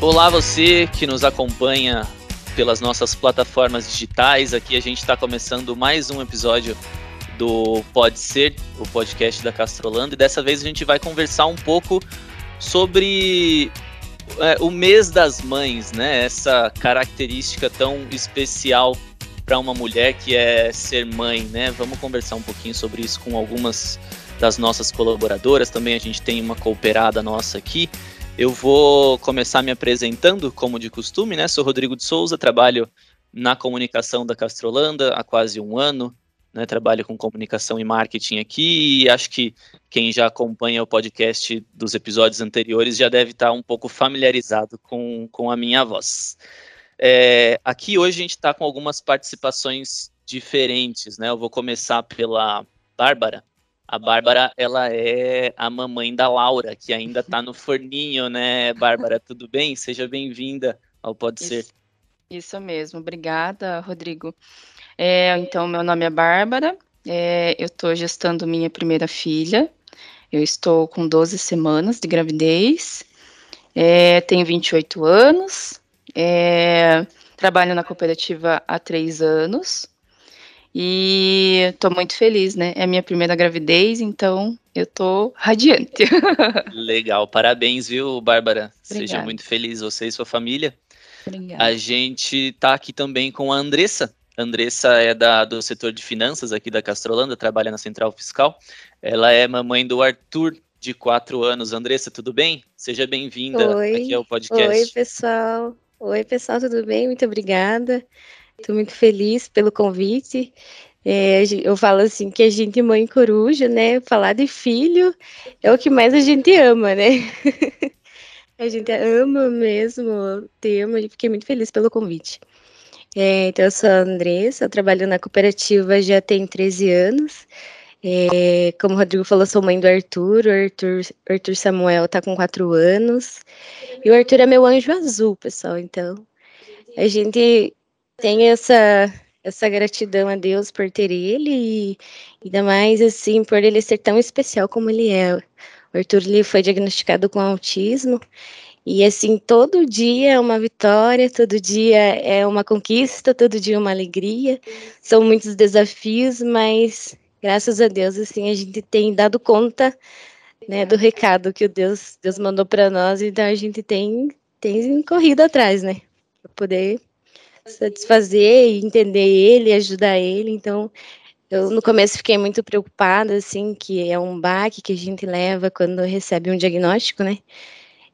Olá, você que nos acompanha pelas nossas plataformas digitais. Aqui a gente está começando mais um episódio do Pode Ser, o podcast da Castrolando, e dessa vez a gente vai conversar um pouco sobre é, o mês das mães, né? Essa característica tão especial para uma mulher que é ser mãe, né? Vamos conversar um pouquinho sobre isso com algumas das nossas colaboradoras. Também a gente tem uma cooperada nossa aqui. Eu vou começar me apresentando, como de costume, né? Sou Rodrigo de Souza, trabalho na comunicação da Castrolanda há quase um ano, né? Trabalho com comunicação e marketing aqui e acho que quem já acompanha o podcast dos episódios anteriores já deve estar um pouco familiarizado com, com a minha voz. É, aqui hoje a gente está com algumas participações diferentes, né? Eu vou começar pela Bárbara. A Bárbara, ela é a mamãe da Laura, que ainda está no forninho, né, Bárbara? Tudo bem? Seja bem-vinda ao Pode isso, Ser. Isso mesmo, obrigada, Rodrigo. É, então, meu nome é Bárbara, é, eu estou gestando minha primeira filha, eu estou com 12 semanas de gravidez, é, tenho 28 anos, é, trabalho na cooperativa há três anos, e estou muito feliz, né? É a minha primeira gravidez, então eu estou radiante. Legal, parabéns, viu, Bárbara? Obrigada. Seja muito feliz, você e sua família. Obrigada. A gente está aqui também com a Andressa. A Andressa é da, do setor de finanças aqui da Castrolanda, trabalha na Central Fiscal. Ela é mamãe do Arthur, de quatro anos. Andressa, tudo bem? Seja bem-vinda aqui ao podcast. Oi, pessoal. Oi, pessoal, tudo bem? Muito obrigada. Estou muito feliz pelo convite. É, eu falo assim que a gente mãe coruja, né? Falar de filho é o que mais a gente ama, né? a gente ama mesmo o tema e fiquei muito feliz pelo convite. É, então, eu sou a Andressa, eu trabalho na cooperativa já tem 13 anos. É, como o Rodrigo falou, sou mãe do Arthur. O Arthur, Arthur Samuel está com 4 anos. E o Arthur é meu anjo azul, pessoal. Então, a gente tem essa essa gratidão a Deus por ter ele e ainda mais assim por ele ser tão especial como ele é. O Arthur ele foi diagnosticado com autismo e assim todo dia é uma vitória, todo dia é uma conquista, todo dia é uma alegria. São muitos desafios, mas graças a Deus assim a gente tem dado conta né, do recado que o Deus Deus mandou para nós, então a gente tem tem corrido atrás, né, para poder satisfazer e entender ele, ajudar ele. Então, eu no começo fiquei muito preocupada, assim, que é um baque que a gente leva quando recebe um diagnóstico, né?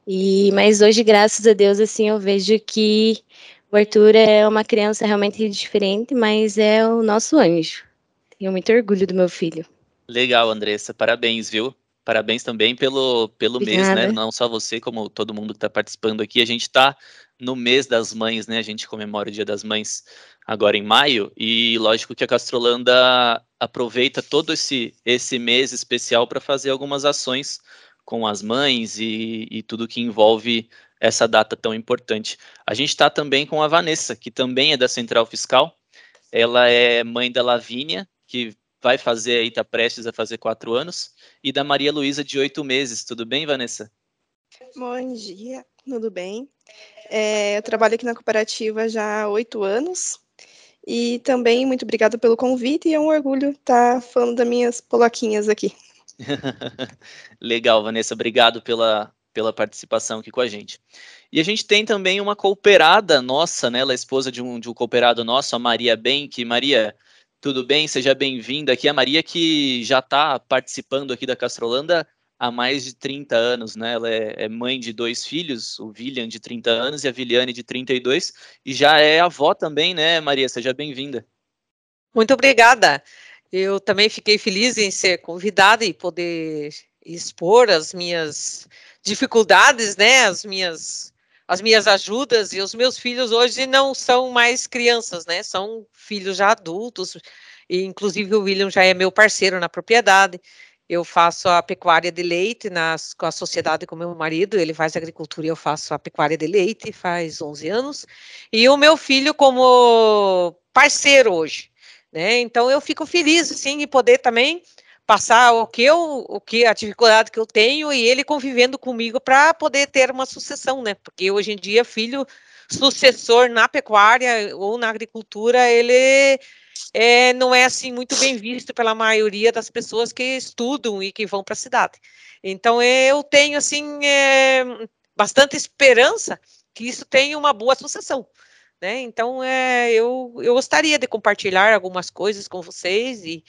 E, mas hoje, graças a Deus, assim, eu vejo que o Arthur é uma criança realmente diferente, mas é o nosso anjo. Tenho muito orgulho do meu filho. Legal, Andressa. Parabéns, viu? Parabéns também pelo, pelo mês, né? Não só você, como todo mundo que está participando aqui. A gente está no mês das mães, né? A gente comemora o Dia das Mães agora em maio, e lógico que a Castrolanda aproveita todo esse, esse mês especial para fazer algumas ações com as mães e, e tudo que envolve essa data tão importante. A gente está também com a Vanessa, que também é da Central Fiscal. Ela é mãe da Lavínia, que vai fazer aí, está prestes a fazer quatro anos, e da Maria Luísa, de oito meses. Tudo bem, Vanessa? Bom dia, tudo bem? É, eu trabalho aqui na cooperativa já há oito anos. E também muito obrigada pelo convite e é um orgulho estar falando das minhas polaquinhas aqui. Legal, Vanessa, obrigado pela, pela participação aqui com a gente. E a gente tem também uma cooperada nossa, né? Ela é esposa de um, de um cooperado nosso, a Maria Benck. Maria, tudo bem? Seja bem-vinda aqui. A Maria que já está participando aqui da Castrolanda há mais de 30 anos, né? Ela é, é, mãe de dois filhos, o William de 30 anos e a Viliane de 32, e já é avó também, né, Maria? Seja bem-vinda. Muito obrigada. Eu também fiquei feliz em ser convidada e poder expor as minhas dificuldades, né, as minhas as minhas ajudas e os meus filhos hoje não são mais crianças, né? São filhos já adultos. E inclusive o William já é meu parceiro na propriedade. Eu faço a pecuária de leite nas, com a sociedade com meu marido, ele faz agricultura e eu faço a pecuária de leite faz 11 anos. E o meu filho como parceiro hoje, né? Então eu fico feliz, sim, em poder também passar o que eu, o que a dificuldade que eu tenho e ele convivendo comigo para poder ter uma sucessão, né? Porque hoje em dia filho sucessor na pecuária ou na agricultura, ele é, não é assim muito bem visto pela maioria das pessoas que estudam e que vão para a cidade. Então eu tenho assim é, bastante esperança que isso tenha uma boa sucessão. Né? Então, é, eu, eu gostaria de compartilhar algumas coisas com vocês e,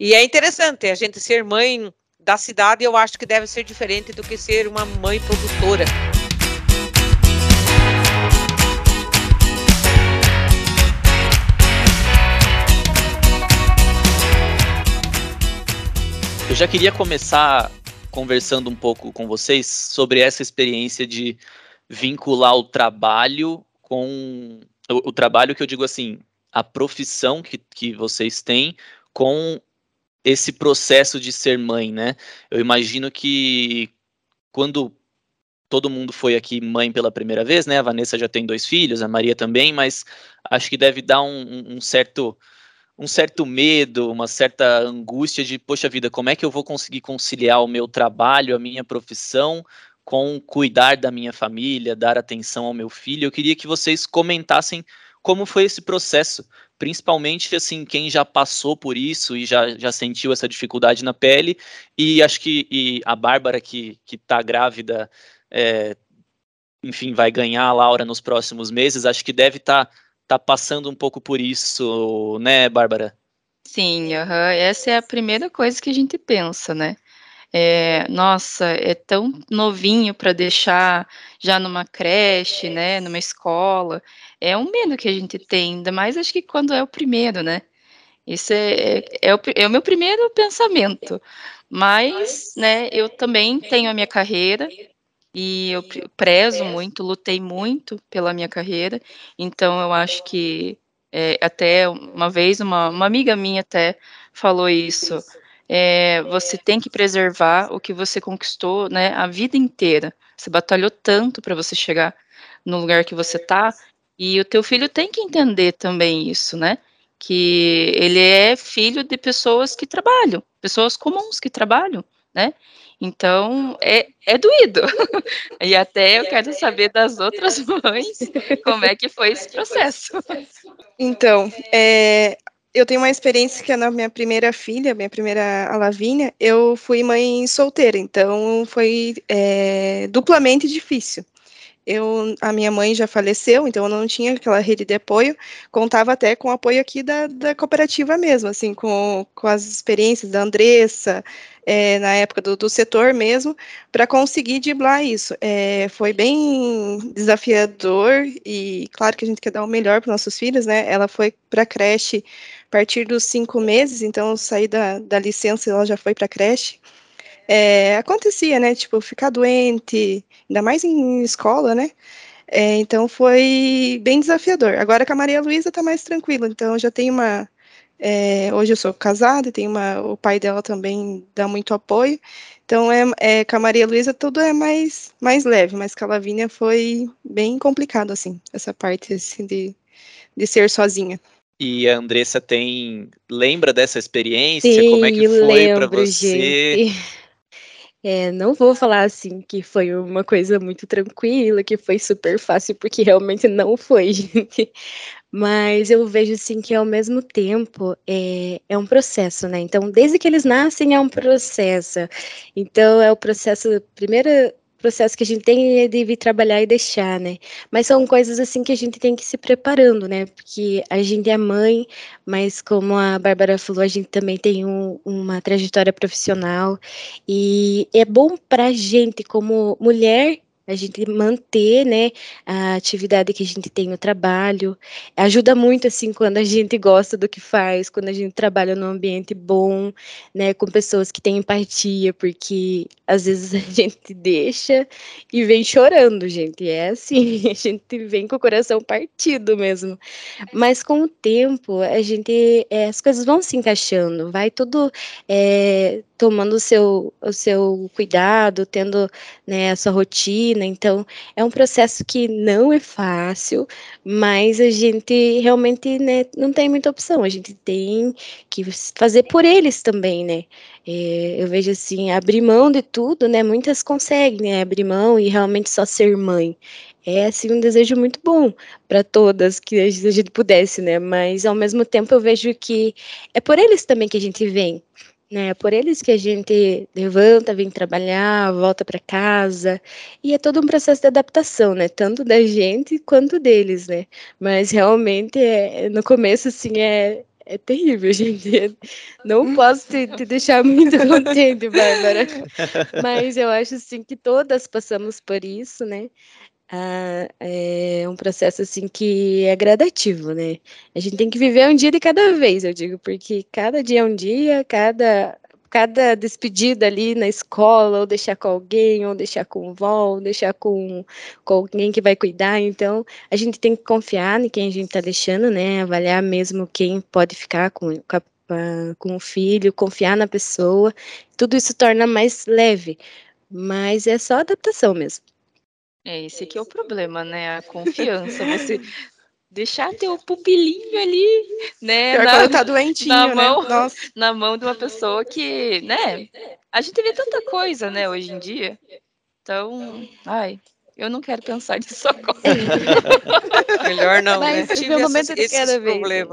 e é interessante a gente ser mãe da cidade, eu acho que deve ser diferente do que ser uma mãe produtora. Eu já queria começar conversando um pouco com vocês sobre essa experiência de vincular o trabalho com o, o trabalho que eu digo assim, a profissão que, que vocês têm com esse processo de ser mãe, né? Eu imagino que quando todo mundo foi aqui mãe pela primeira vez, né? A Vanessa já tem dois filhos, a Maria também, mas acho que deve dar um, um certo um certo medo, uma certa angústia de, poxa vida, como é que eu vou conseguir conciliar o meu trabalho, a minha profissão, com cuidar da minha família, dar atenção ao meu filho. Eu queria que vocês comentassem como foi esse processo, principalmente assim quem já passou por isso e já, já sentiu essa dificuldade na pele. E acho que e a Bárbara que que está grávida, é, enfim, vai ganhar a Laura nos próximos meses. Acho que deve estar tá, tá passando um pouco por isso, né, Bárbara? Sim, uhum. essa é a primeira coisa que a gente pensa, né? É, nossa, é tão novinho para deixar já numa creche, né, numa escola. É um medo que a gente tem, ainda mais acho que quando é o primeiro, né? Isso é, é, é, o, é o meu primeiro pensamento. Mas, né, eu também tenho a minha carreira, e eu prezo muito, lutei muito pela minha carreira, então eu acho que é, até uma vez uma, uma, amiga minha até falou isso, é, você tem que preservar o que você conquistou, né, a vida inteira. Você batalhou tanto para você chegar no lugar que você está, e o teu filho tem que entender também isso, né? Que ele é filho de pessoas que trabalham, pessoas comuns que trabalham, né? Então, é, é doído. e até eu quero saber das outras mães como é que foi esse processo. Então, é, eu tenho uma experiência que é na minha primeira filha, minha primeira a Lavínia, eu fui mãe solteira, então foi é, duplamente difícil. Eu, a minha mãe já faleceu, então eu não tinha aquela rede de apoio, contava até com o apoio aqui da, da cooperativa mesmo, assim, com, com as experiências da Andressa, é, na época do, do setor mesmo, para conseguir driblar isso. É, foi bem desafiador e claro que a gente quer dar o melhor para nossos filhos, né? Ela foi para a creche partir dos cinco meses, então saí da, da licença e ela já foi para a creche. É, acontecia, né? Tipo, ficar doente, ainda mais em escola, né? É, então foi bem desafiador. Agora com a Maria Luísa está mais tranquila, então já tem uma. É, hoje eu sou casada tem uma, o pai dela também dá muito apoio. Então é, é com a Maria Luísa tudo é mais, mais leve, mas com a Lavínia foi bem complicado, assim, essa parte assim, de, de ser sozinha. E a Andressa tem. Lembra dessa experiência? Sim, Como é que foi para você? Gente. É, não vou falar assim que foi uma coisa muito tranquila, que foi super fácil, porque realmente não foi, gente. Mas eu vejo assim que ao mesmo tempo é, é um processo, né? Então, desde que eles nascem é um processo. Então, é o processo, primeiro processo que a gente tem é de vir trabalhar e deixar, né? Mas são coisas assim que a gente tem que ir se preparando, né? Porque a gente é mãe, mas como a Bárbara falou, a gente também tem um, uma trajetória profissional e é bom para a gente como mulher a gente manter, né, a atividade que a gente tem no trabalho. Ajuda muito, assim, quando a gente gosta do que faz, quando a gente trabalha num ambiente bom, né, com pessoas que têm empatia, porque às vezes a gente deixa e vem chorando, gente. É assim, a gente vem com o coração partido mesmo. Mas com o tempo, a gente, é, as coisas vão se encaixando, vai tudo é, tomando o seu, o seu cuidado, tendo né, a sua rotina, né? Então, é um processo que não é fácil, mas a gente realmente né, não tem muita opção. A gente tem que fazer por eles também, né? É, eu vejo assim, abrir mão de tudo, né? Muitas conseguem né, abrir mão e realmente só ser mãe. É assim um desejo muito bom para todas que a gente pudesse, né? Mas ao mesmo tempo eu vejo que é por eles também que a gente vem né? Por eles que a gente levanta, vem trabalhar, volta para casa, e é todo um processo de adaptação, né? Tanto da gente quanto deles, né? Mas realmente é, no começo assim é é terrível, gente. Não posso te, te deixar muito contente, Bárbara. Mas eu acho assim que todas passamos por isso, né? Ah, é um processo assim que é gradativo, né? A gente tem que viver um dia de cada vez, eu digo, porque cada dia é um dia, cada cada despedida ali na escola, ou deixar com alguém, ou deixar com o vó, ou deixar com, com alguém que vai cuidar. Então, a gente tem que confiar em quem a gente está deixando, né? Avaliar mesmo quem pode ficar com, com, a, com o filho, confiar na pessoa. Tudo isso torna mais leve, mas é só adaptação mesmo. É esse que é o problema, né? A confiança. Você deixar teu pupilinho ali, né? Pior na, tá doentinho, na né? mão, Nossa. na mão de uma pessoa que, né? A gente vê tanta coisa, né, hoje em dia. Então, ai, eu não quero pensar nisso agora. Melhor não, Mas, né? Tive esses, de cada esses vez.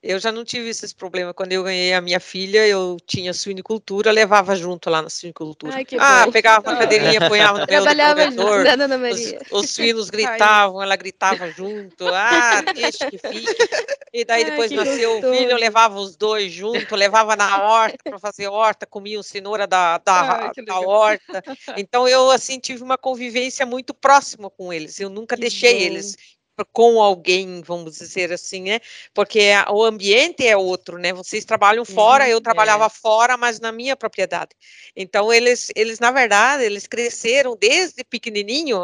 Eu já não tive esses problemas. Quando eu ganhei a minha filha, eu tinha suinicultura, levava junto lá na suinicultura. Ai, ah, bom. pegava uma cadeirinha, punhava no meu corredor. né, Os, os filhos gritavam, ela gritava junto. Ah, deixa que fique. E daí Ai, depois nasceu o filho, eu gostoso. levava os dois junto, levava na horta para fazer horta, comiam cenoura da, da, que da horta. Então eu assim tive uma convivência muito próxima com eles. Eu nunca Que deixei bom. eles com alguém, vamos dizer assim, né? Porque a- o ambiente é outro, né? Vocês trabalham fora, eu trabalhava fora, mas na minha propriedade. Então eles, eles na verdade, eles cresceram desde pequenininho,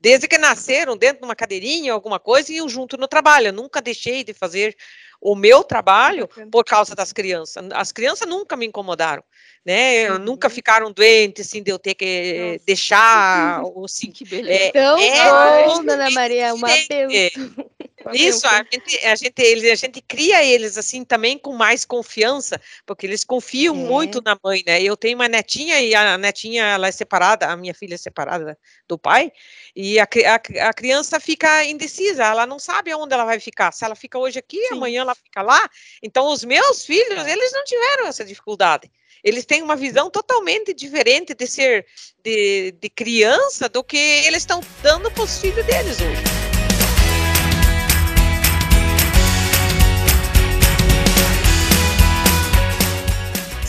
desde que nasceram dentro de uma cadeirinha, alguma coisa, e iam junto no trabalho. Eu nunca deixei de fazer o meu trabalho por causa das crianças. As crianças nunca me incomodaram, né? Uhum. Nunca ficaram doentes, assim, de eu ter que Nossa. deixar, ou assim, Que beleza. é, Tão é, bom, Dona Maria, uma benção. Isso, a gente, a, gente, eles, a gente cria eles assim também com mais confiança, porque eles confiam É. muito na mãe, né? Eu tenho uma netinha e a netinha ela é separada, a minha filha é separada do pai, e a, a, a criança fica indecisa, ela não sabe aonde ela vai ficar. Se ela fica hoje aqui, amanhã ela fica lá. Então, os meus filhos, eles não tiveram essa dificuldade. Eles têm uma visão totalmente diferente de ser de, de criança do que eles estão dando para os filhos deles hoje.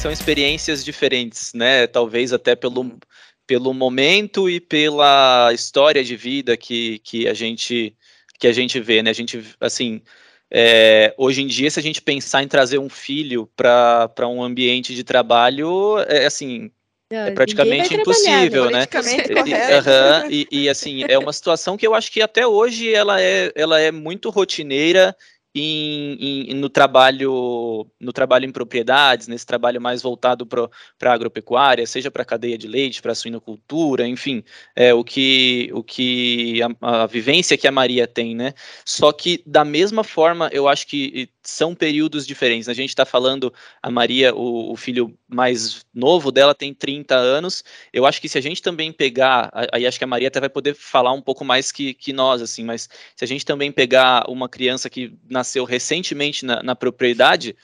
São experiências diferentes, né? Talvez até pelo, pelo momento e pela história de vida que, que a gente que a gente vê, né? A gente assim é, hoje em dia, se a gente pensar em trazer um filho para um ambiente de trabalho, é assim, Não, é praticamente impossível, né? E- aham, e, e, assim, é uma situação que eu acho que até hoje ela é, ela é muito rotineira em, em- no trabalho no trabalho em propriedades, nesse trabalho mais voltado para a agropecuária, seja para a cadeia de leite, para a suinocultura, enfim, é o que o que a, a vivência que a Maria tem, né? Só que da mesma forma, eu acho que são períodos diferentes. A gente está falando a Maria, o, o filho mais novo dela tem 30 anos. Eu acho que se a gente também pegar, aí acho que a Maria até vai poder falar um pouco mais que, que nós, assim, mas se a gente também pegar uma criança que nasceu recentemente na, na propriedade,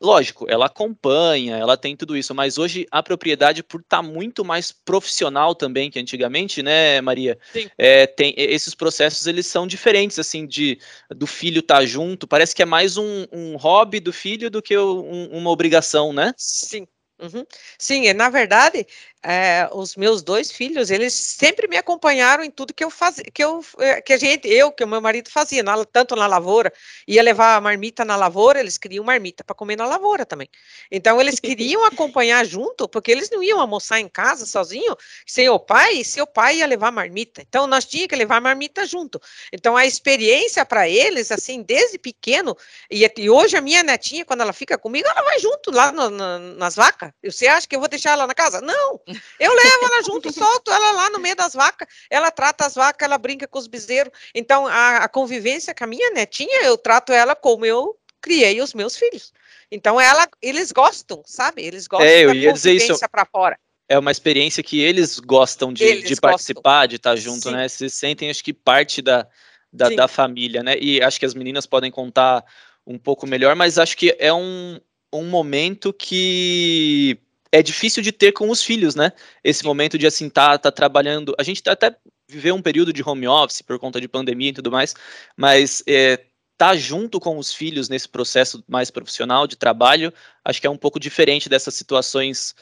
lógico, ela acompanha, ela tem tudo isso, mas hoje a propriedade, por estar muito mais profissional também que antigamente, né, Maria? Sim. É, tem esses processos eles são diferentes, assim, de do filho estar junto. Parece que é mais um, um hobby do filho do que um- uma obrigação, né? Sim. Uhum. Sim, na verdade, é, os meus dois filhos, eles sempre me acompanharam em tudo que eu fazia, que eu, é, que a gente, eu, que o meu marido fazia, na- tanto na lavoura, ia levar a marmita na lavoura, eles queriam marmita para comer na lavoura também. Então, eles queriam acompanhar junto, porque eles não iam almoçar em casa sozinho, sem o pai, e seu pai ia levar marmita. Então, nós tínhamos que levar marmita junto. Então, a experiência para eles, assim, desde pequeno, e, e hoje a minha netinha, quando ela fica comigo, ela vai junto lá no- na- nas vacas. Você acha que eu vou deixar ela na casa? Não! Eu levo ela junto, solto ela lá no meio das vacas, ela trata as vacas, ela brinca com os bezerros. Então, a, a convivência com a minha netinha, eu trato ela como eu criei os meus filhos. Então, ela, eles gostam, sabe? Eles gostam É, eu ia dizer isso. convivência para fora. É uma experiência que eles gostam de, Eles de gostam. participar, de estar junto, Sim. né? Se sentem, acho que, parte da, da, da família, né? E acho que as meninas podem contar um pouco melhor, mas acho que é um, um momento que é difícil de ter com os filhos, né? Esse momento de, assim, tá, tá trabalhando... A gente até viveu um período de home office por conta de pandemia e tudo mais, mas é, tá junto com os filhos nesse processo mais profissional de trabalho, acho que é um pouco diferente dessas situações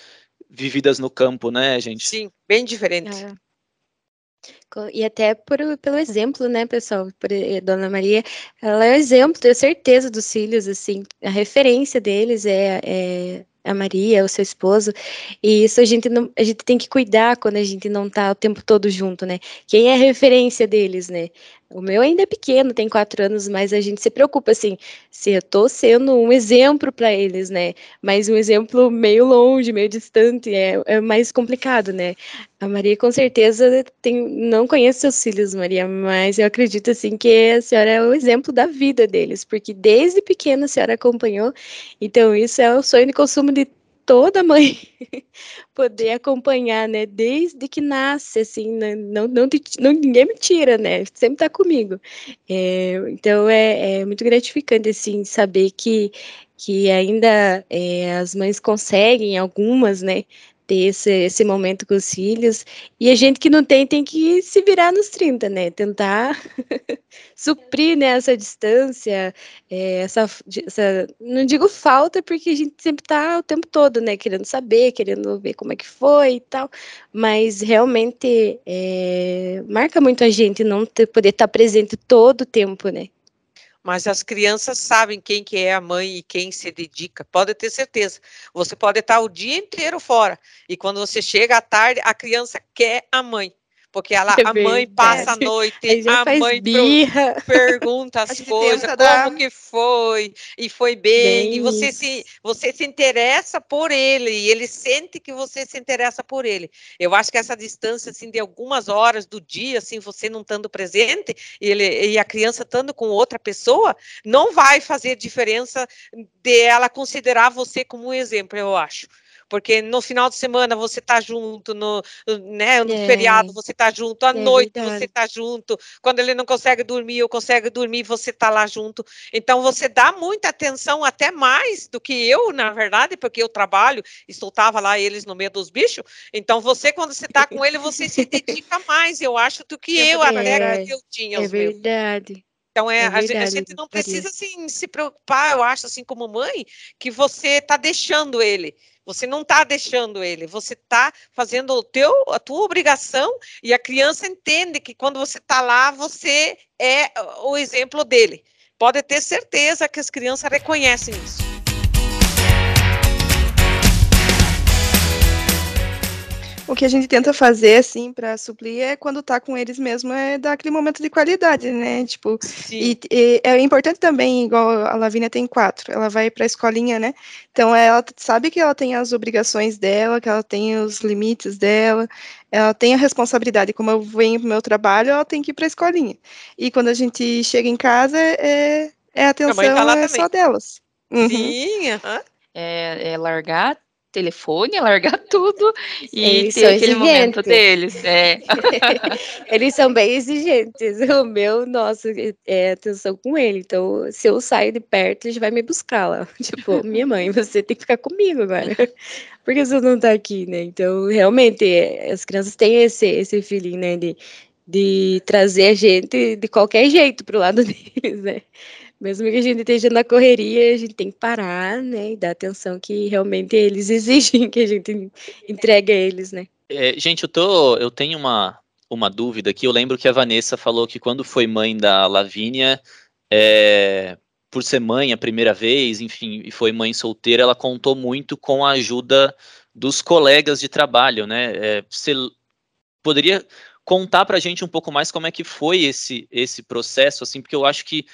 vividas no campo, né, gente? Sim, bem diferente. É. E até por, pelo exemplo, né, pessoal? Por, eh, Dona Maria, ela é o exemplo, tenho certeza, dos filhos, assim, a referência deles é, é a Maria, o seu esposo, e isso a gente, não, a gente tem que cuidar quando a gente não tá o tempo todo junto, né? Quem é referência deles, né? O meu ainda é pequeno, tem quatro anos, mas a gente se preocupa, assim, se eu tô sendo um exemplo para eles, né? Mas um exemplo meio longe, meio distante, é, é mais complicado, né? A Maria com certeza tem, não conhece seus filhos, Maria, mas eu acredito assim que a senhora é o exemplo da vida deles, porque desde pequena a senhora acompanhou, então isso é o sonho de consumo de toda mãe poder acompanhar, né? Desde que nasce, assim, né, não, não, não- ninguém me tira, né? Sempre tá comigo. É, então é, é muito gratificante, assim, saber que, que ainda é, as mães conseguem, algumas, né? Ter esse, esse momento com os filhos. E a gente que não tem, tem que se virar nos 30, né? Tentar suprir né, essa distância, é, essa, essa. Não digo falta, porque a gente sempre tá o tempo todo, né? Querendo saber, querendo ver como é que foi e tal. Mas realmente é, marca muito a gente não ter, poder estar presente todo o tempo, né? Mas as crianças sabem quem que é a mãe e quem se dedica. Pode ter certeza. Você pode estar o dia inteiro fora e quando você chega à tarde, a criança quer a mãe, porque ela, É a mãe passa a noite, a faz mãe birra. pergunta A as coisas, como dar- que foi, e foi bem, Bem e você se, você se interessa por ele, e ele sente que você se interessa por ele. Eu acho que essa distância, assim, de algumas horas do dia, assim, você não estando presente, e, ele, e a criança estando com outra pessoa, não vai fazer diferença de ela considerar você como um exemplo, eu acho. Porque no final de semana você tá junto, no, né, no É. feriado você tá junto, à É noite verdade. você tá junto, quando ele não consegue dormir ou consegue dormir, você tá lá junto. Então você dá muita atenção, até mais do que eu, na verdade, porque eu trabalho e soltava lá eles no meio dos bichos. Então você, quando você tá com ele, você se dedica mais, eu acho, do que Tempo eu até qualidade. que eu tinha É os meus. verdade. Então é, É a, gen- a verdade, gente não precisa assim se preocupar, eu acho assim como mãe, que você está deixando ele. Você não está deixando ele, você está fazendo o teu, a tua obrigação e a criança entende que quando você está lá, você é o exemplo dele. Pode ter certeza que as crianças reconhecem isso. O que a gente tenta fazer, assim, para suplir é quando tá com eles mesmo, é dar aquele momento de qualidade, né? Tipo, e, e é importante também, igual a Lavínia tem quatro, ela vai para a escolinha, né? Então ela sabe que ela tem as obrigações dela, que ela tem os limites dela, ela tem a responsabilidade. Como eu venho pro meu trabalho, ela tem que ir para a escolinha. E quando a gente chega em casa, é, é a atenção mãe tá é também. só delas. Uhum. Sim, aham. É, é largar telefone, largar tudo e Eles ter aquele momento deles. É. Eles são bem exigentes. O meu, nossa, é atenção com ele. Então, se eu saio de perto, ele vai me buscar lá. Tipo, minha mãe, você tem que ficar comigo agora. Porque você não tá aqui, né? Então, realmente, é, as crianças têm esse, esse feeling, né? De, de trazer a gente de qualquer jeito pro lado deles, né? Mesmo que a gente esteja na correria, a gente tem que parar, né? E dar atenção que realmente eles exigem que a gente entregue a eles, né? É, gente, eu tô, eu tenho uma, uma dúvida aqui. Eu lembro que a Vanessa falou que quando foi mãe da Lavínia, é, por ser mãe a primeira vez, enfim, e foi mãe solteira, ela contou muito com a ajuda dos colegas de trabalho, né? É, você poderia contar pra gente um pouco mais como é que foi esse, esse processo, assim, porque eu acho que,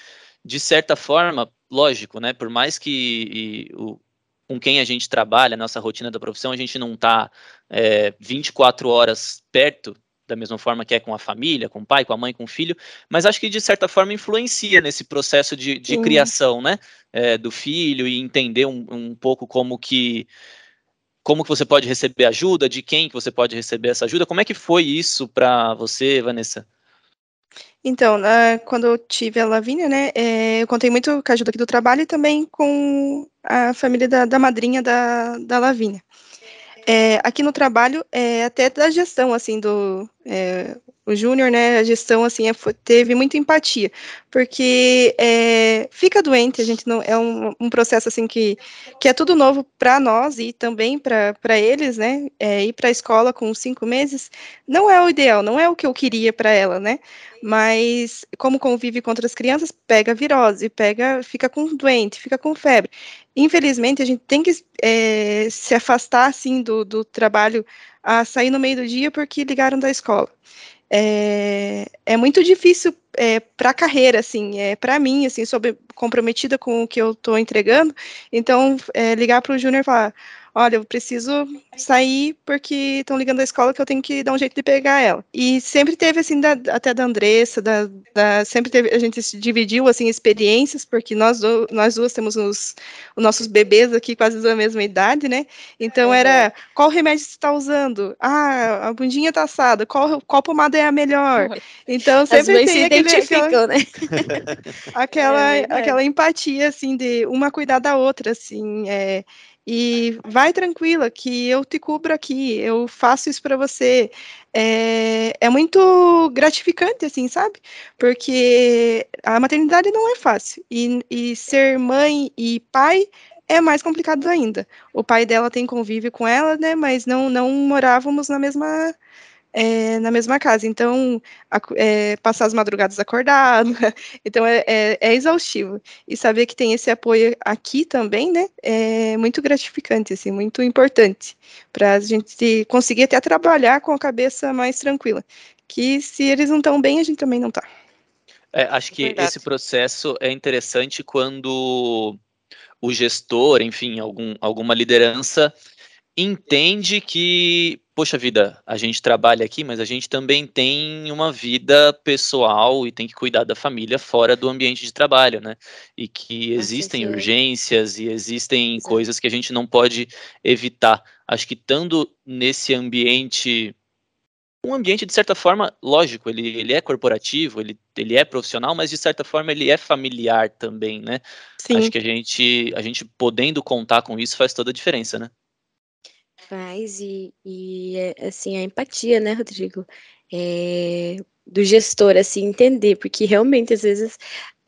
de certa forma, lógico, né? Por mais que e, o, com quem a gente trabalha, nossa rotina da profissão, a gente não está é, 24 horas perto da mesma forma que é com a família, com o pai, com a mãe, com o filho, mas acho que de certa forma influencia nesse processo de, de criação, né, é, do filho e entender um, um pouco como que como que você pode receber ajuda, de quem que você pode receber essa ajuda. Como é que foi isso para você, Vanessa? Então, na, quando eu tive a Lavínia, né, é, eu contei muito com a ajuda aqui do trabalho e também com a família da, da madrinha da, da Lavínia. É, aqui no trabalho, é, até da gestão, assim, do, é, o Júnior, né, a gestão, assim, é, teve muita empatia, porque é, fica doente, a gente não, é um, um, processo, assim, que, que é tudo novo para nós e também para eles, né, é, ir para a escola com cinco meses, não é o ideal, não é o que eu queria para ela, né, mas como convive com outras crianças, pega virose, pega, fica com doente, fica com febre. Infelizmente, a gente tem que é, se afastar, assim, do, do trabalho a sair no meio do dia porque ligaram da escola. É, é muito difícil é, para a carreira, assim, é, para mim, assim, sou comprometida com o que eu estou entregando, então é, ligar para o Júnior e falar, olha, eu preciso sair porque estão ligando da escola que eu tenho que dar um jeito de pegar ela. E sempre teve, assim, da, até da Andressa, da, da, sempre teve, a gente se dividiu, assim, experiências, porque nós, nós duas temos os, os nossos bebês aqui quase da mesma idade, né? Então era, qual remédio você está usando? Ah, a bundinha tá assada, qual, qual pomada é a melhor? Então sempre tem aquele, aquela, né? aquela, é aquela empatia, assim, de uma cuidar da outra, assim, é, e vai tranquila, que eu te cubro aqui, eu faço isso para você. É, é muito gratificante, assim, sabe? Porque a maternidade não é fácil. E, e ser mãe e pai é mais complicado ainda. O pai dela tem convívio com ela, né? Mas não, não morávamos na mesma é, na mesma casa. Então, a, é, passar as madrugadas acordado, então é, é, é, exaustivo. E saber que tem esse apoio aqui também, né, é muito gratificante, assim, muito importante, para a gente conseguir até trabalhar com a cabeça mais tranquila. Que se eles não estão bem, a gente também não está. É, acho que Verdade. esse processo é interessante quando o gestor, enfim, algum, alguma liderança entende que, poxa vida, a gente trabalha aqui, mas a gente também tem uma vida pessoal e tem que cuidar da família fora do ambiente de trabalho, né? E que existem urgências e existem Exato. coisas que a gente não pode evitar. Acho que estando nesse ambiente um ambiente de certa forma, lógico, ele, ele é corporativo, ele, ele é profissional, mas de certa forma ele é familiar também, né? Sim. Acho que a gente, a gente podendo contar com isso faz toda a diferença, né? Faz, e, e é, assim, a empatia, né, Rodrigo? É, do gestor, assim, entender, porque realmente, às vezes,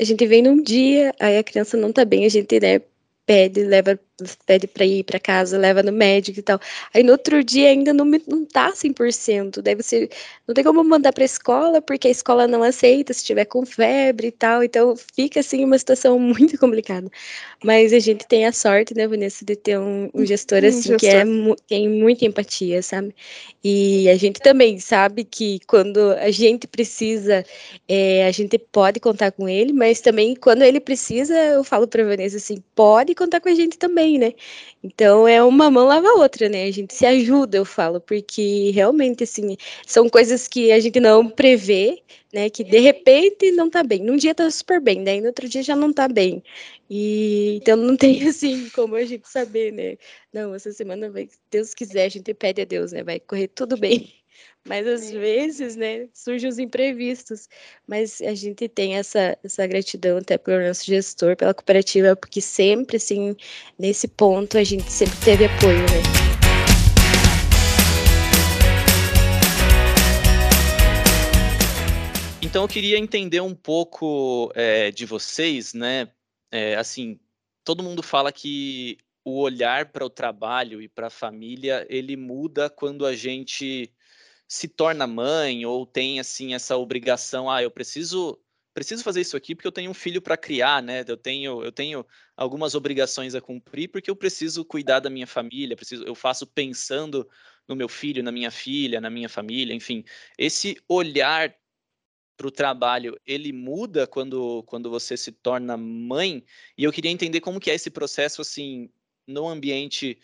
a gente vem num dia, aí a criança não tá bem, a gente, né, pede, leva, pede para ir para casa, leva no médico e tal. Aí no outro dia ainda não, não tá 100%, deve ser, não tem como mandar para a escola, porque a escola não aceita se tiver com febre e tal, então fica assim uma situação muito complicada. Mas a gente tem a sorte, né, Vanessa, de ter um, um gestor assim gestor. que é, tem muita empatia, sabe? E a gente também sabe que quando a gente precisa, é, a gente pode contar com ele, mas também quando ele precisa, eu falo para Vanessa assim, pode contar com a gente também, né? Então é uma mão lava a outra, né? A gente se ajuda, eu falo, porque realmente assim, são coisas que a gente não prevê, né? Que de repente não tá bem. Num dia tá super bem, daí no outro dia já não tá bem. E então não tem assim como a gente saber, né? Não, essa semana vai, Deus quiser, a gente pede a Deus, né? Vai correr tudo bem. Mas às vezes, né, surgem os imprevistos. Mas a gente tem essa, essa gratidão até pelo nosso gestor, pela cooperativa, porque sempre, assim, nesse ponto, a gente sempre teve apoio, né? Então eu queria entender um pouco é, de vocês, né? É, assim, todo mundo fala que o olhar para o trabalho e para a família ele muda quando a gente se torna mãe ou tem assim essa obrigação, ah, eu preciso preciso fazer isso aqui porque eu tenho um filho para criar, né? Eu tenho eu tenho algumas obrigações a cumprir porque eu preciso cuidar da minha família, preciso eu faço pensando no meu filho, na minha filha, na minha família, enfim. Esse olhar para o trabalho, ele muda quando quando você se torna mãe? E eu queria entender como que é esse processo assim no ambiente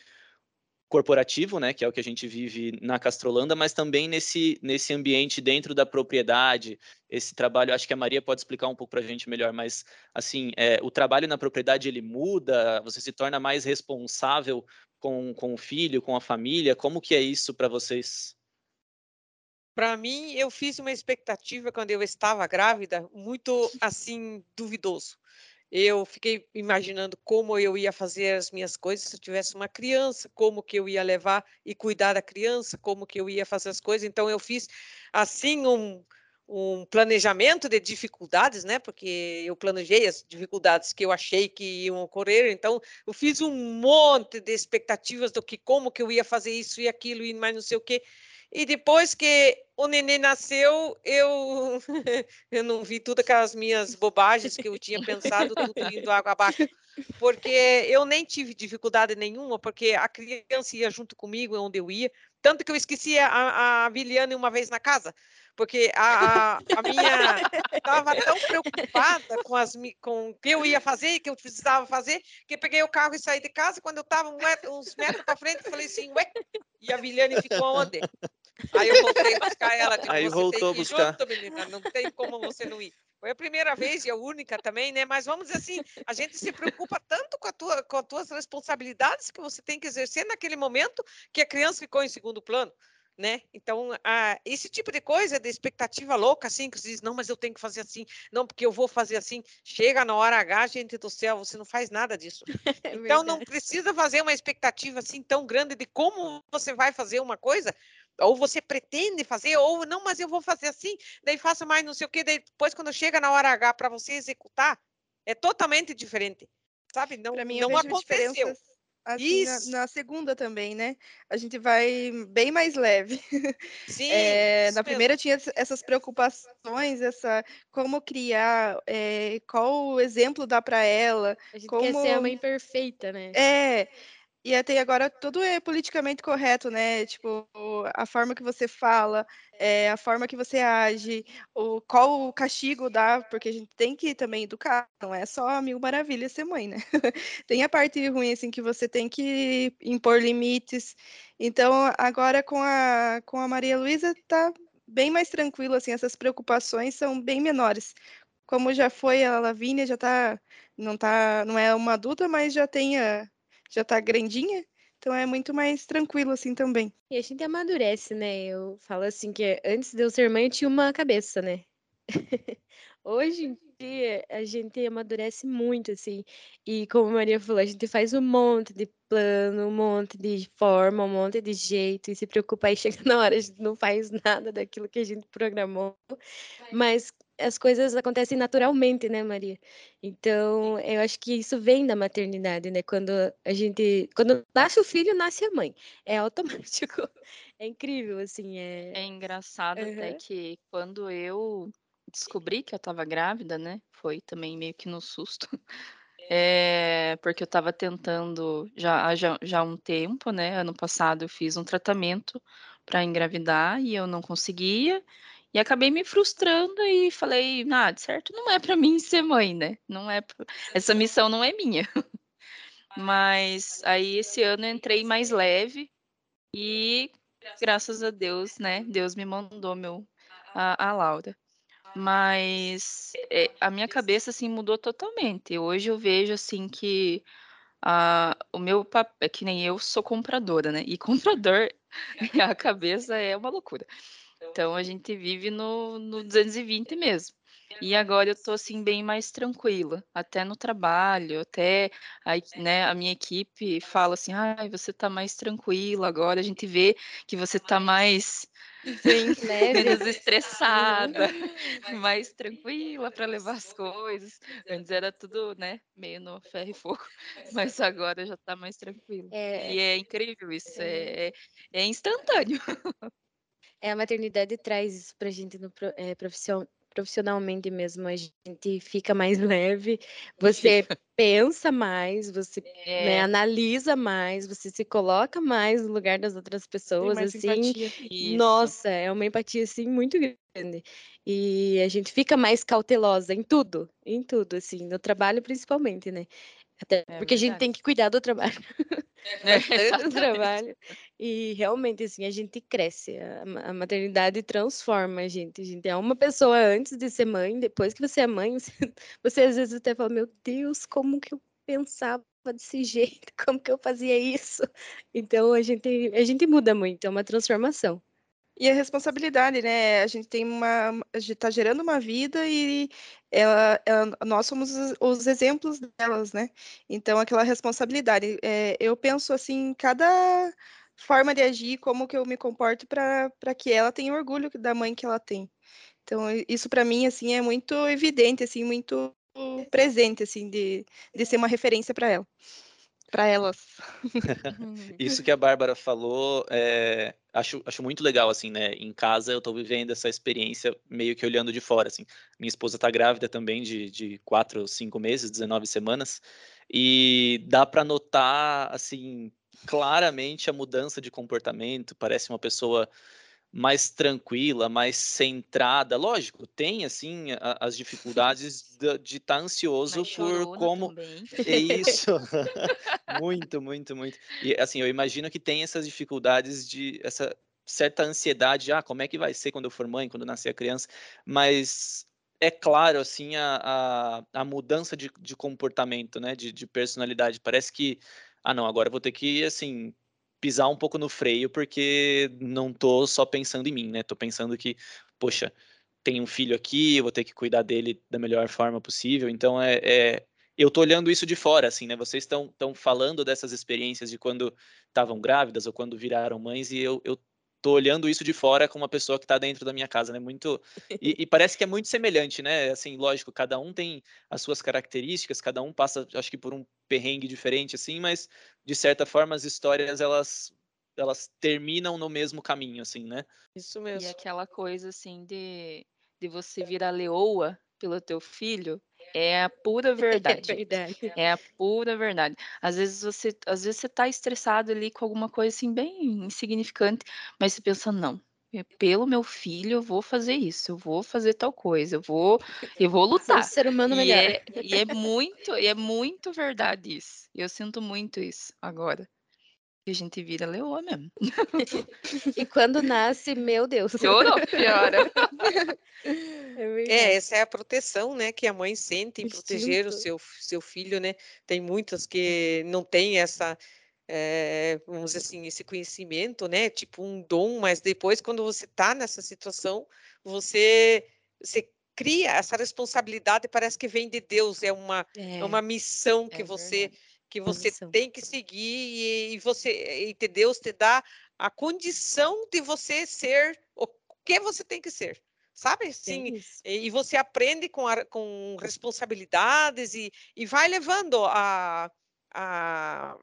corporativo, né, que é o que a gente vive na Castrolanda, mas também nesse, nesse ambiente dentro da propriedade, esse trabalho, acho que a Maria pode explicar um pouco para a gente melhor, mas assim, é, o trabalho na propriedade ele muda, você se torna mais responsável com, com o filho, com a família, como que é isso para vocês? Para mim, eu fiz uma expectativa quando eu estava grávida, muito assim, duvidoso eu fiquei imaginando como eu ia fazer as minhas coisas se eu tivesse uma criança, como que eu ia levar e cuidar da criança, como que eu ia fazer as coisas. Então eu fiz assim um, um planejamento de dificuldades, né? Porque eu planejei as dificuldades que eu achei que iam ocorrer. Então eu fiz um monte de expectativas do que como que eu ia fazer isso e aquilo e mais não sei o quê. E depois que o neném nasceu, eu, eu não vi todas aquelas minhas bobagens que eu tinha pensado, tudo indo água abaixo. Porque eu nem tive dificuldade nenhuma, porque a criança ia junto comigo onde eu ia. Tanto que eu esqueci a, a Viliane uma vez na casa, porque a, a, a minha estava tão preocupada com, as, com o que eu ia fazer e que eu precisava fazer, que eu peguei o carro e saí de casa. Quando eu estava uns metros para frente, eu falei assim, ué, e a Viliane ficou onde? Aí eu voltei a buscar ela. Tipo, Aí voltou a buscar. Junto, menina, não tem como você não ir. Foi a primeira vez e a única também, né? Mas vamos dizer assim, a gente se preocupa tanto com, a tua, com as tuas responsabilidades que você tem que exercer naquele momento que a criança ficou em segundo plano né? Então, a, esse tipo de coisa, de expectativa louca, assim, que você diz, não, mas eu tenho que fazer assim, não, porque eu vou fazer assim. Chega na hora H, gente do céu, você não faz nada disso. É então, não precisa fazer uma expectativa assim tão grande de como você vai fazer uma coisa, ou você pretende fazer, ou não, mas eu vou fazer assim, daí faça mais não sei o que, daí depois quando chega na hora H para você executar, é totalmente diferente, sabe? Não, mim, não aconteceu. Assim, na, na, segunda também, né? A gente vai bem mais leve. Sim. É, na primeira tinha essas preocupações, essa como criar, é, qual o exemplo dá para ela. A gente como... quer ser a mãe perfeita, né? É. E até agora tudo é politicamente correto, né? Tipo, a forma que você fala, é, a forma que você age, o, qual o castigo dá, porque a gente tem que também educar, não é só mil maravilhas ser mãe, né? tem a parte ruim, assim, que você tem que impor limites. Então, agora com a, com a Maria Luísa, tá bem mais tranquilo, assim, essas preocupações são bem menores. Como já foi a Lavínia, já tá, não tá, não é uma adulta, mas já tem a já tá grandinha, então é muito mais tranquilo assim também. E a gente amadurece, né? Eu falo assim que antes de eu ser mãe eu tinha uma cabeça, né? Hoje em dia a gente amadurece muito, assim. E como a Maria falou, a gente faz um monte de plano, um monte de forma, um monte de jeito, e se preocupa aí chega na hora, a gente não faz nada daquilo que a gente programou. Mas as coisas acontecem naturalmente, né, Maria? Então, eu acho que isso vem da maternidade, né? Quando a gente, quando nasce o filho, nasce a mãe. É automático. É incrível, assim. É, é engraçado uhum. até que quando eu descobri que eu estava grávida, né? Foi também meio que no susto. É, porque eu estava tentando já, já, já há um tempo, né? Ano passado eu fiz um tratamento para engravidar e eu não conseguia. E acabei me frustrando e falei, nada, ah, certo, não é para mim ser mãe, né? Não é essa missão não é minha. Mas aí esse ano eu entrei mais leve e graças a Deus, né? Deus me mandou meu a, a Laura. Mas é, a minha cabeça assim mudou totalmente. Hoje eu vejo assim que a, o meu papel, é que nem eu sou compradora, né? E comprador, a cabeça é uma loucura. Então a gente vive no, no 220 mesmo. E agora eu tô assim bem mais tranquila, até no trabalho, até a, né, a minha equipe fala assim: "Ai, você tá mais tranquila agora, a gente vê que você tá mais Sim, menos estressada, mais tranquila para levar as coisas. Antes era tudo, né, meio no ferro e fogo, mas agora já tá mais tranquilo. É, e é incrível isso, é, é, é instantâneo. É, a maternidade traz isso pra gente no é, profission, profissionalmente mesmo. A gente fica mais leve, você pensa mais, você né, é. né, analisa mais, você se coloca mais no lugar das outras pessoas, assim. Nossa, é uma empatia assim muito grande. E a gente fica mais cautelosa em tudo, em tudo, assim, no trabalho principalmente, né? Até é porque a gente tem que cuidar do trabalho. É, do trabalho. E realmente, assim, a gente cresce. A, maternidade transforma a gente. A gente é uma pessoa antes de ser mãe, depois que você é mãe, você, você às vezes até fala, meu Deus, como que eu pensava desse jeito, como que eu fazia isso? Então a gente, a gente muda muito, é uma transformação. E a responsabilidade, né? A gente tem uma. A gente está gerando uma vida e ela, ela, nós somos os, os, exemplos delas, né? Então, aquela responsabilidade. É, eu penso assim, cada forma de agir, como que eu me comporto para que ela tenha orgulho da mãe que ela tem. Então, isso para mim, assim, é muito evidente, assim, muito presente, assim, de, de ser uma referência para ela para elas. Isso que a Bárbara falou, é, acho, acho muito legal, assim, né? Em casa eu tô vivendo essa experiência meio que olhando de fora, assim. Minha esposa tá grávida também de, de quatro, cinco meses, 19 semanas, e dá para notar, assim, claramente a mudança de comportamento, parece uma pessoa mais tranquila, mais centrada. Lógico, tem assim a, as dificuldades de estar tá ansioso por como também. é isso. muito, muito, muito. E assim, eu imagino que tem essas dificuldades de essa certa ansiedade, ah, como é que vai ser quando eu for mãe, quando nascer a criança, mas é claro, assim, a, a, a mudança de, de comportamento, né, de, de personalidade, parece que, ah, não, agora vou ter que, assim, pisar um pouco no freio, porque não tô só pensando em mim, né? Tô pensando que, poxa, tem um filho aqui, vou ter que cuidar dele da melhor forma possível. Então, é, é eu tô olhando isso de fora, assim, né? Vocês estão falando dessas experiências de quando estavam grávidas ou quando viraram mães, e eu, eu tô olhando isso de fora com uma pessoa que está dentro da minha casa, né? Muito e, e, parece que é muito semelhante, né? Assim, lógico, cada um tem as suas características, cada um passa, acho que por um perrengue diferente, assim, mas de certa forma as histórias elas elas terminam no mesmo caminho, assim, né? Isso mesmo. E aquela coisa assim de de você virar leoa pelo teu filho é a pura verdade. É verdade. É a pura verdade. Às vezes você, às vezes você tá estressado ali com alguma coisa assim bem insignificante, mas você pensa não, pelo meu filho eu vou fazer isso, eu vou fazer tal coisa, eu vou, eu vou lutar. ser humano e melhor. É, e é muito, e é muito verdade isso. Eu sinto muito isso agora a gente vira leoa mesmo. e quando nasce, meu Deus. Piorou, piora. É, é, essa é a proteção, né, que a mãe sente em proteger o seu, seu filho, né? Tem muitas que não têm essa, é, vamos dizer assim, esse conhecimento, né? Tipo um dom, mas depois, quando você está nessa situação, você, você cria essa responsabilidade, parece que vem de Deus, é uma, é, é uma missão que é você verdade que você tem que seguir e, você e Deus te dá a condição de você ser o que você tem que ser sabe sim e você aprende com, a, com responsabilidades e, e vai levando a, a,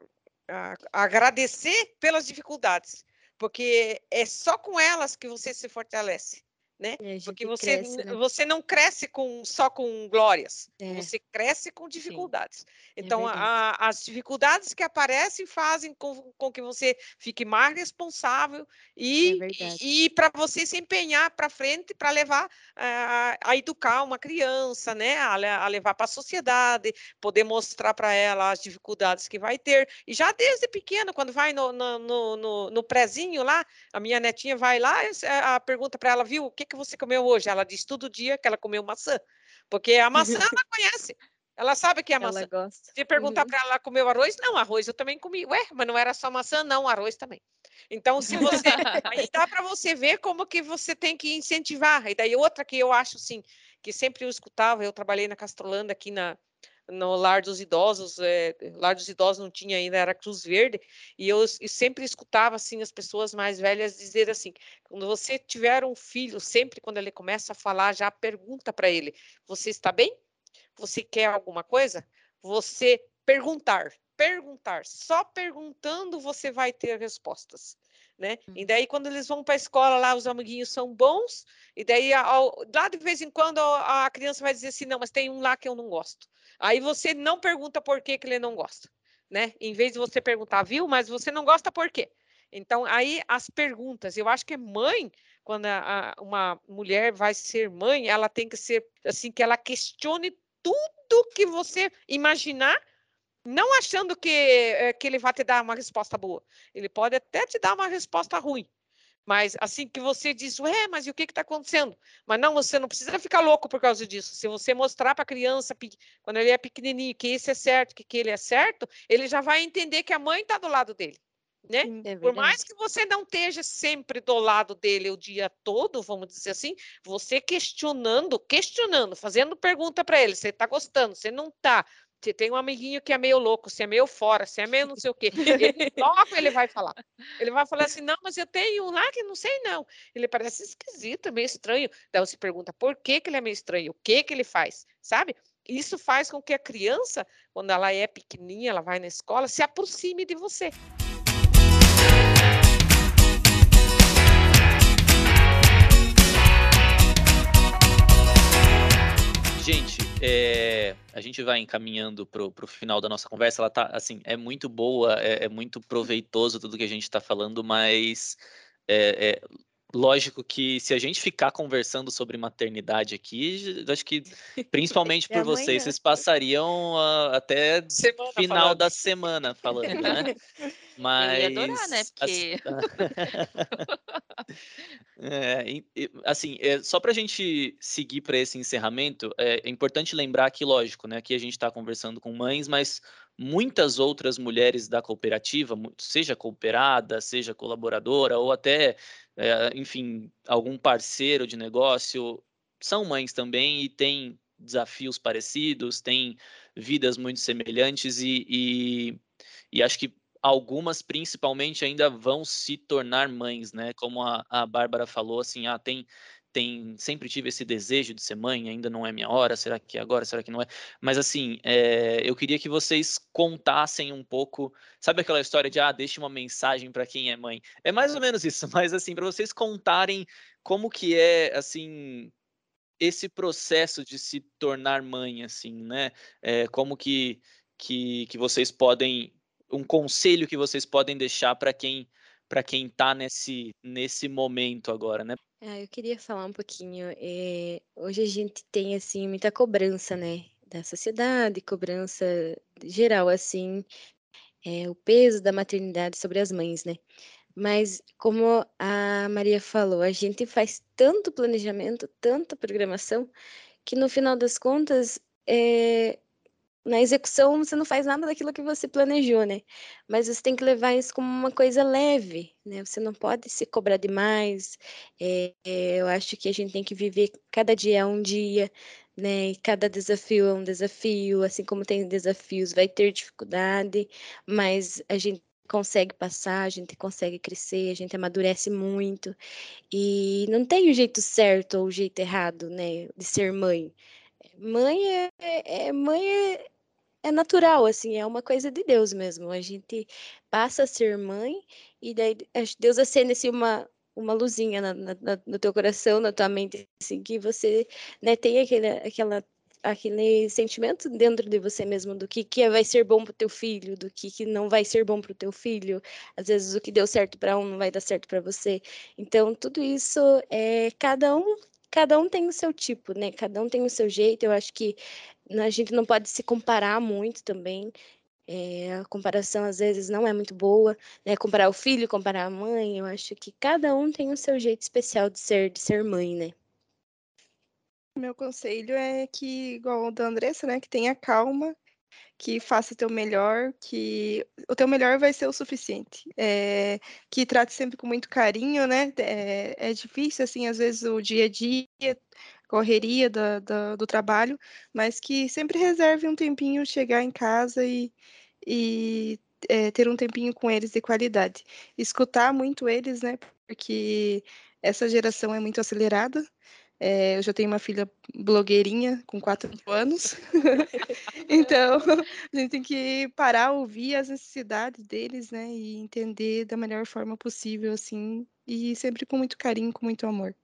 a, a agradecer pelas dificuldades porque é só com elas que você se fortalece né? Porque você, cresce, né? você não cresce com, só com glórias, é. você cresce com dificuldades. Sim. É então, é a, as dificuldades que aparecem fazem com, com que você fique mais responsável e, é e, e para você se empenhar para frente para levar a, a, educar uma criança, né? A, a levar para a sociedade, poder mostrar para ela as dificuldades que vai ter. E já desde pequeno, quando vai no, no, no, no, no prézinho lá, a minha netinha vai lá, a pergunta para ela, viu, o que que, que você comeu hoje? Ela diz todo dia que ela comeu maçã, porque a maçã ela conhece. Ela sabe que é maçã. Ela gosta. Se perguntar uhum. para ela, comeu arroz? Não, arroz eu também comi. Ué, mas não era só maçã? Não, arroz também. Então, se você. aí dá para você ver como que você tem que incentivar. E daí, outra que eu acho, assim, que sempre eu escutava, eu trabalhei na Castrolanda aqui na, no lar dos idosos, é, lar dos idosos não tinha ainda, era Cruz Verde, e eu, eu sempre escutava, assim, as pessoas mais velhas dizer assim, quando você tiver um filho, sempre quando ele começa a falar, já pergunta para ele, você está bem? Você quer alguma coisa? Você perguntar, perguntar, só perguntando você vai ter respostas né? E uhum. daí, quando eles vão para a escola lá, os amiguinhos são bons, e daí, ao, lá de vez em quando, a, a, criança vai dizer assim: não, mas tem um lá que eu não gosto. Aí você não pergunta por que, que ele não gosta, né? Em vez de você perguntar, viu, mas você não gosta por quê? Então, aí as perguntas, eu acho que mãe, quando a, a, uma mulher vai ser mãe, ela tem que ser assim, que ela questione tudo que você imaginar não achando que, eh, que ele vai te dar uma resposta boa. Ele pode até te dar uma resposta ruim. Mas assim que você diz, ué, mas e o que está acontecendo? Mas não, você não precisa ficar louco por causa disso. Se você mostrar para a criança, quando ele é pequenininho, que isso é certo, que, que ele é certo, ele já vai entender que a mãe está do lado dele. Né? É por mais que você não esteja sempre do lado dele o dia todo, vamos dizer assim, você questionando, questionando, fazendo pergunta para ele, você está gostando, você não está, tem um amiguinho que é meio louco, se é meio fora, se é meio não sei o quê. Ele, logo ele vai falar. Ele vai falar assim: não, mas eu tenho um lá que não sei não. Ele parece esquisito, meio estranho. Daí você pergunta por que, que ele é meio estranho, o que, que ele faz, sabe? Isso faz com que a criança, quando ela é pequenininha, ela vai na escola, se aproxime de você. Gente, é, a gente vai encaminhando para o final da nossa conversa. Ela tá assim, é muito boa, é, é muito proveitoso tudo que a gente está falando, mas é, é, lógico que se a gente ficar conversando sobre maternidade aqui, acho que principalmente por vocês, vocês passariam uh, até semana final falando. da semana falando, né? Mas Eu ia adorar, né? Porque É, assim, é, só para a gente seguir para esse encerramento, é, é, importante lembrar que, lógico, né, aqui a gente está conversando com mães, mas muitas outras mulheres da cooperativa, seja cooperada, seja colaboradora, ou até, é, enfim, algum parceiro de negócio, são mães também e têm desafios parecidos, têm vidas muito semelhantes e, e, e acho que algumas principalmente ainda vão se tornar mães, né? Como a, a Bárbara falou, assim, ah, tem, tem, sempre tive esse desejo de ser mãe, ainda não é minha hora, será que é agora, será que não é? Mas assim, é, eu queria que vocês contassem um pouco, sabe aquela história de, ah, deixe uma mensagem para quem é mãe? É mais ou menos isso, mas assim, para vocês contarem como que é, assim, esse processo de se tornar mãe, assim, né? É, como que, que, que vocês podem um conselho que vocês podem deixar para quem para quem está nesse nesse momento agora, né? Ah, eu queria falar um pouquinho. É, hoje a gente tem assim muita cobrança, né, da sociedade, cobrança geral, assim, é, o peso da maternidade sobre as mães, né? Mas como a Maria falou, a gente faz tanto planejamento, tanta programação, que no final das contas é, na execução você não faz nada daquilo que você planejou, né? Mas você tem que levar isso como uma coisa leve, né? Você não pode se cobrar demais. É, é, eu acho que a gente tem que viver cada dia é um dia, né? E cada desafio é um desafio, assim como tem desafios, vai ter dificuldade, mas a gente consegue passar, a gente consegue crescer, a gente amadurece muito. E não tem o jeito certo ou o jeito errado, né, de ser mãe. Mãe é, é, mãe é, é natural, assim, é uma coisa de Deus mesmo. A gente passa a ser mãe e daí Deus acende assim, uma, uma luzinha na, na, no teu coração, na tua mente, assim, que você né, tem aquele, aquela, aquele sentimento dentro de você mesmo do que, que vai ser bom para o teu filho, do que, que não vai ser bom para o teu filho. Às vezes o que deu certo para um não vai dar certo para você. Então, tudo isso é cada um cada um tem o seu tipo, né? Cada um tem o seu jeito. Eu acho que a gente não pode se comparar muito também. É, a comparação às vezes não é muito boa, né? Comparar o filho, comparar a mãe, eu acho que cada um tem o seu jeito especial de ser, de ser mãe, né? Meu conselho é que, igual o da Andressa, né, que tenha calma que faça o teu melhor, que o teu melhor vai ser o suficiente. É, que trate sempre com muito carinho, né? É, é, difícil, assim, às vezes o dia a dia, correria do, do, do trabalho, mas que sempre reserve um tempinho chegar em casa e, e é, ter um tempinho com eles de qualidade. Escutar muito eles, né? Porque essa geração é muito acelerada, é, eu já tenho uma filha blogueirinha com quatro anos. então, a gente tem que parar, ouvir as necessidades deles, né? E entender da melhor forma possível, assim. E sempre com muito carinho, com muito amor.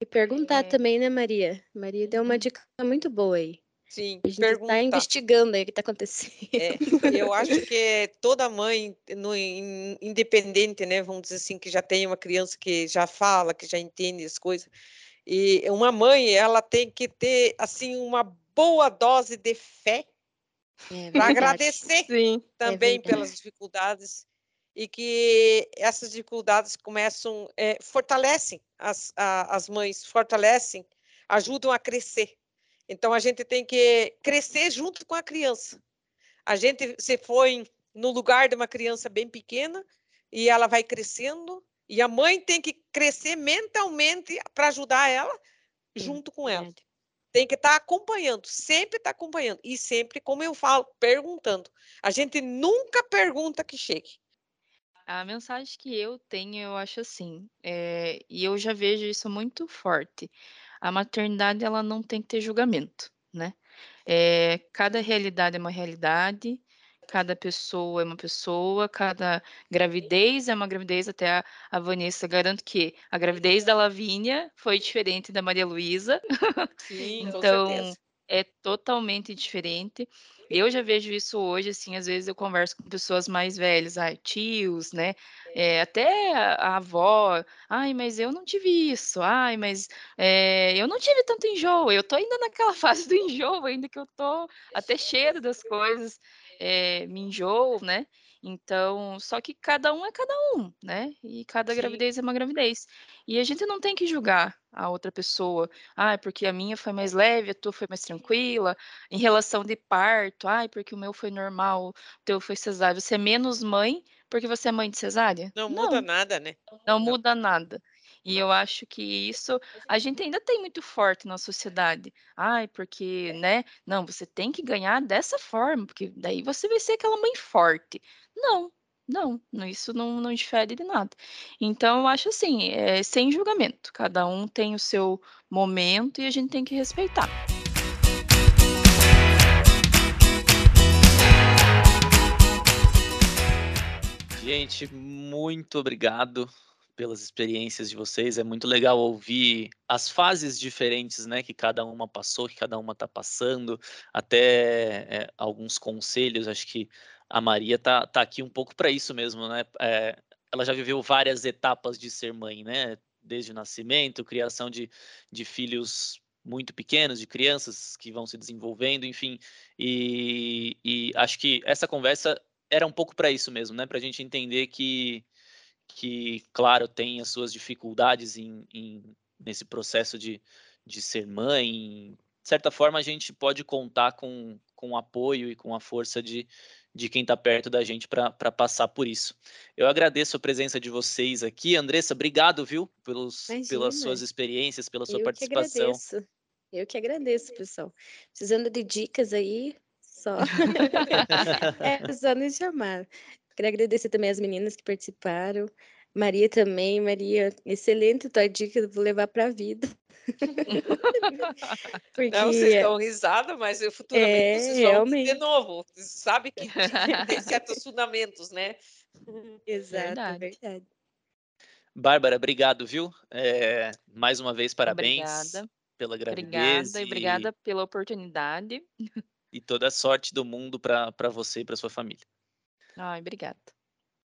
E perguntar é. também, né, Maria? Maria deu uma uhum. dica muito boa aí. Sim, a gente está investigando aí o que está acontecendo. É, eu acho que toda mãe, no, independente, né, vamos dizer assim, que já tem uma criança que já fala, que já entende as coisas, e uma mãe, ela tem que ter, assim, uma boa dose de fé é para agradecer Sim, é também é pelas dificuldades e que essas dificuldades começam, é, fortalecem as, a, as mães, fortalecem, ajudam a crescer. Então a gente tem que crescer junto com a criança. A gente se foi no lugar de uma criança bem pequena e ela vai crescendo e a mãe tem que crescer mentalmente para ajudar ela junto com ela. Tem que estar tá acompanhando, sempre estar tá acompanhando e sempre, como eu falo, perguntando. A gente nunca pergunta que chegue. A mensagem que eu tenho, eu acho assim, é, e eu já vejo isso muito forte. A maternidade ela não tem que ter julgamento, né? É, cada realidade é uma realidade, cada pessoa é uma pessoa, cada gravidez é uma gravidez. Até a, a Vanessa garanto que a gravidez da Lavínia foi diferente da Maria Luísa. Sim, então, é totalmente diferente. Eu já vejo isso hoje, assim, às vezes eu converso com pessoas mais velhas, ah, tios, né? É, até a, avó, ai, mas eu não tive isso, ai, mas é, eu não tive tanto enjoo, eu tô ainda naquela fase do enjoo, ainda que eu tô até cheiro das coisas, é, me enjoo, né? Então, só que cada um é cada um, né? E cada Sim. gravidez é uma gravidez. E a gente não tem que julgar a outra pessoa. Ah, porque a minha foi mais leve, a tua foi mais tranquila. Em relação de parto, ah, porque o meu foi normal, o teu foi cesárea. Você é menos mãe porque você é mãe de cesárea? Não, não. muda nada, né? Não, não muda nada. E eu acho que isso a gente ainda tem muito forte na sociedade. Ai, porque, né? Não, você tem que ganhar dessa forma, porque daí você vai ser aquela mãe forte. Não, não, isso não, não difere de nada. Então, eu acho assim, é sem julgamento. Cada um tem o seu momento e a gente tem que respeitar. Gente, muito obrigado pelas experiências de vocês. É muito legal ouvir as fases diferentes, né, que cada uma passou, que cada uma está passando, até é, alguns conselhos. Acho que a Maria tá, tá aqui um pouco para isso mesmo, né? É, ela já viveu várias etapas de ser mãe, né? Desde o nascimento, criação de, de filhos muito pequenos, de crianças que vão se desenvolvendo, enfim. E, e acho que essa conversa era um pouco para isso mesmo, né? Para a gente entender que que, claro, tem as suas dificuldades em, em, nesse processo de, de ser mãe. De certa forma, a gente pode contar com, com o apoio e com a força de, de quem está perto da gente para passar por isso. Eu agradeço a presença de vocês aqui. Andressa, obrigado, viu, pelos, pelas suas experiências, pela sua Eu participação. Que agradeço. Eu que agradeço, pessoal. Precisando de dicas aí, só. é, só nos chamar. Queria agradecer também as meninas que participaram. Maria também, Maria, excelente tua dica, vou levar para a vida. Porque... Não, vocês dão risada, mas eu futuramente é, vocês vão realmente. de novo. Sabe que tem certos fundamentos, né? Exato, verdade. verdade. Bárbara, obrigado, viu? É, mais uma vez, parabéns obrigada. pela gravidez. Obrigada e obrigada pela oportunidade. E toda a sorte do mundo para você e para sua família. Ai, obrigada.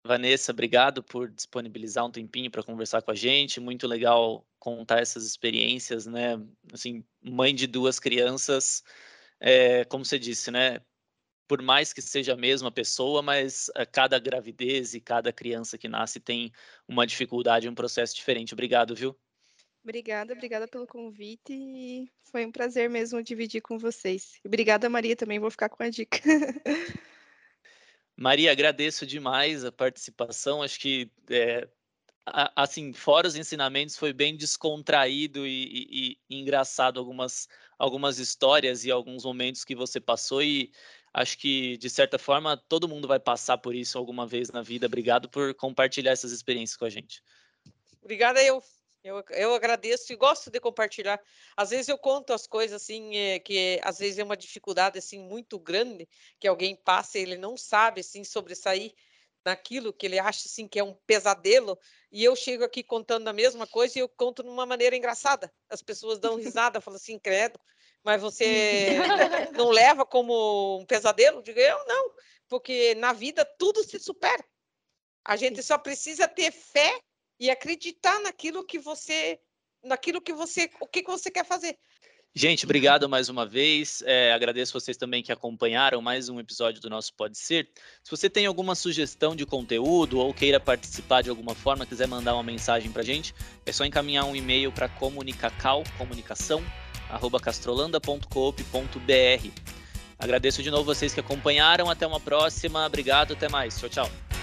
Vanessa, obrigado por disponibilizar um tempinho para conversar com a gente. Muito legal contar essas experiências, né? Assim, mãe de duas crianças, é, como você disse, né? Por mais que seja a mesma pessoa, mas eh, cada gravidez e cada criança que nasce tem uma dificuldade, um processo diferente. Obrigado, viu? Obrigada, obrigada pelo convite foi um prazer mesmo dividir com vocês. Obrigada, Maria, também vou ficar com a dica. Maria, agradeço demais a participação. Acho que, é, assim, fora os ensinamentos, foi bem descontraído e, e, e, engraçado algumas, algumas histórias e alguns momentos que você passou. E acho que, de certa forma, todo mundo vai passar por isso alguma vez na vida. Obrigado por compartilhar essas experiências com a gente. Obrigada eu. Eu, eu agradeço e gosto de compartilhar. Às vezes eu conto as coisas assim, é, que às vezes é uma dificuldade assim muito grande que alguém passa e ele não sabe assim sobressair naquilo que ele acha assim que é um pesadelo e eu chego aqui contando a mesma coisa e eu conto de uma maneira engraçada. As pessoas dão risada, falam assim, credo, mas você não leva como um pesadelo? Digo, eu não, porque na vida tudo se supera. A gente só precisa ter fé e acreditar naquilo que você naquilo que você o que, você quer fazer Gente, obrigado mais uma vez. É, agradeço vocês também que acompanharam mais um episódio do nosso Pode Ser. Se você tem alguma sugestão de conteúdo ou queira participar de alguma forma, quiser mandar uma mensagem para gente, é só encaminhar um e-mail para comunicacal, comunicação, arroba castrolanda.coop.br. Agradeço de novo vocês que acompanharam. Até uma próxima. Obrigado. Até mais. Tchau, tchau.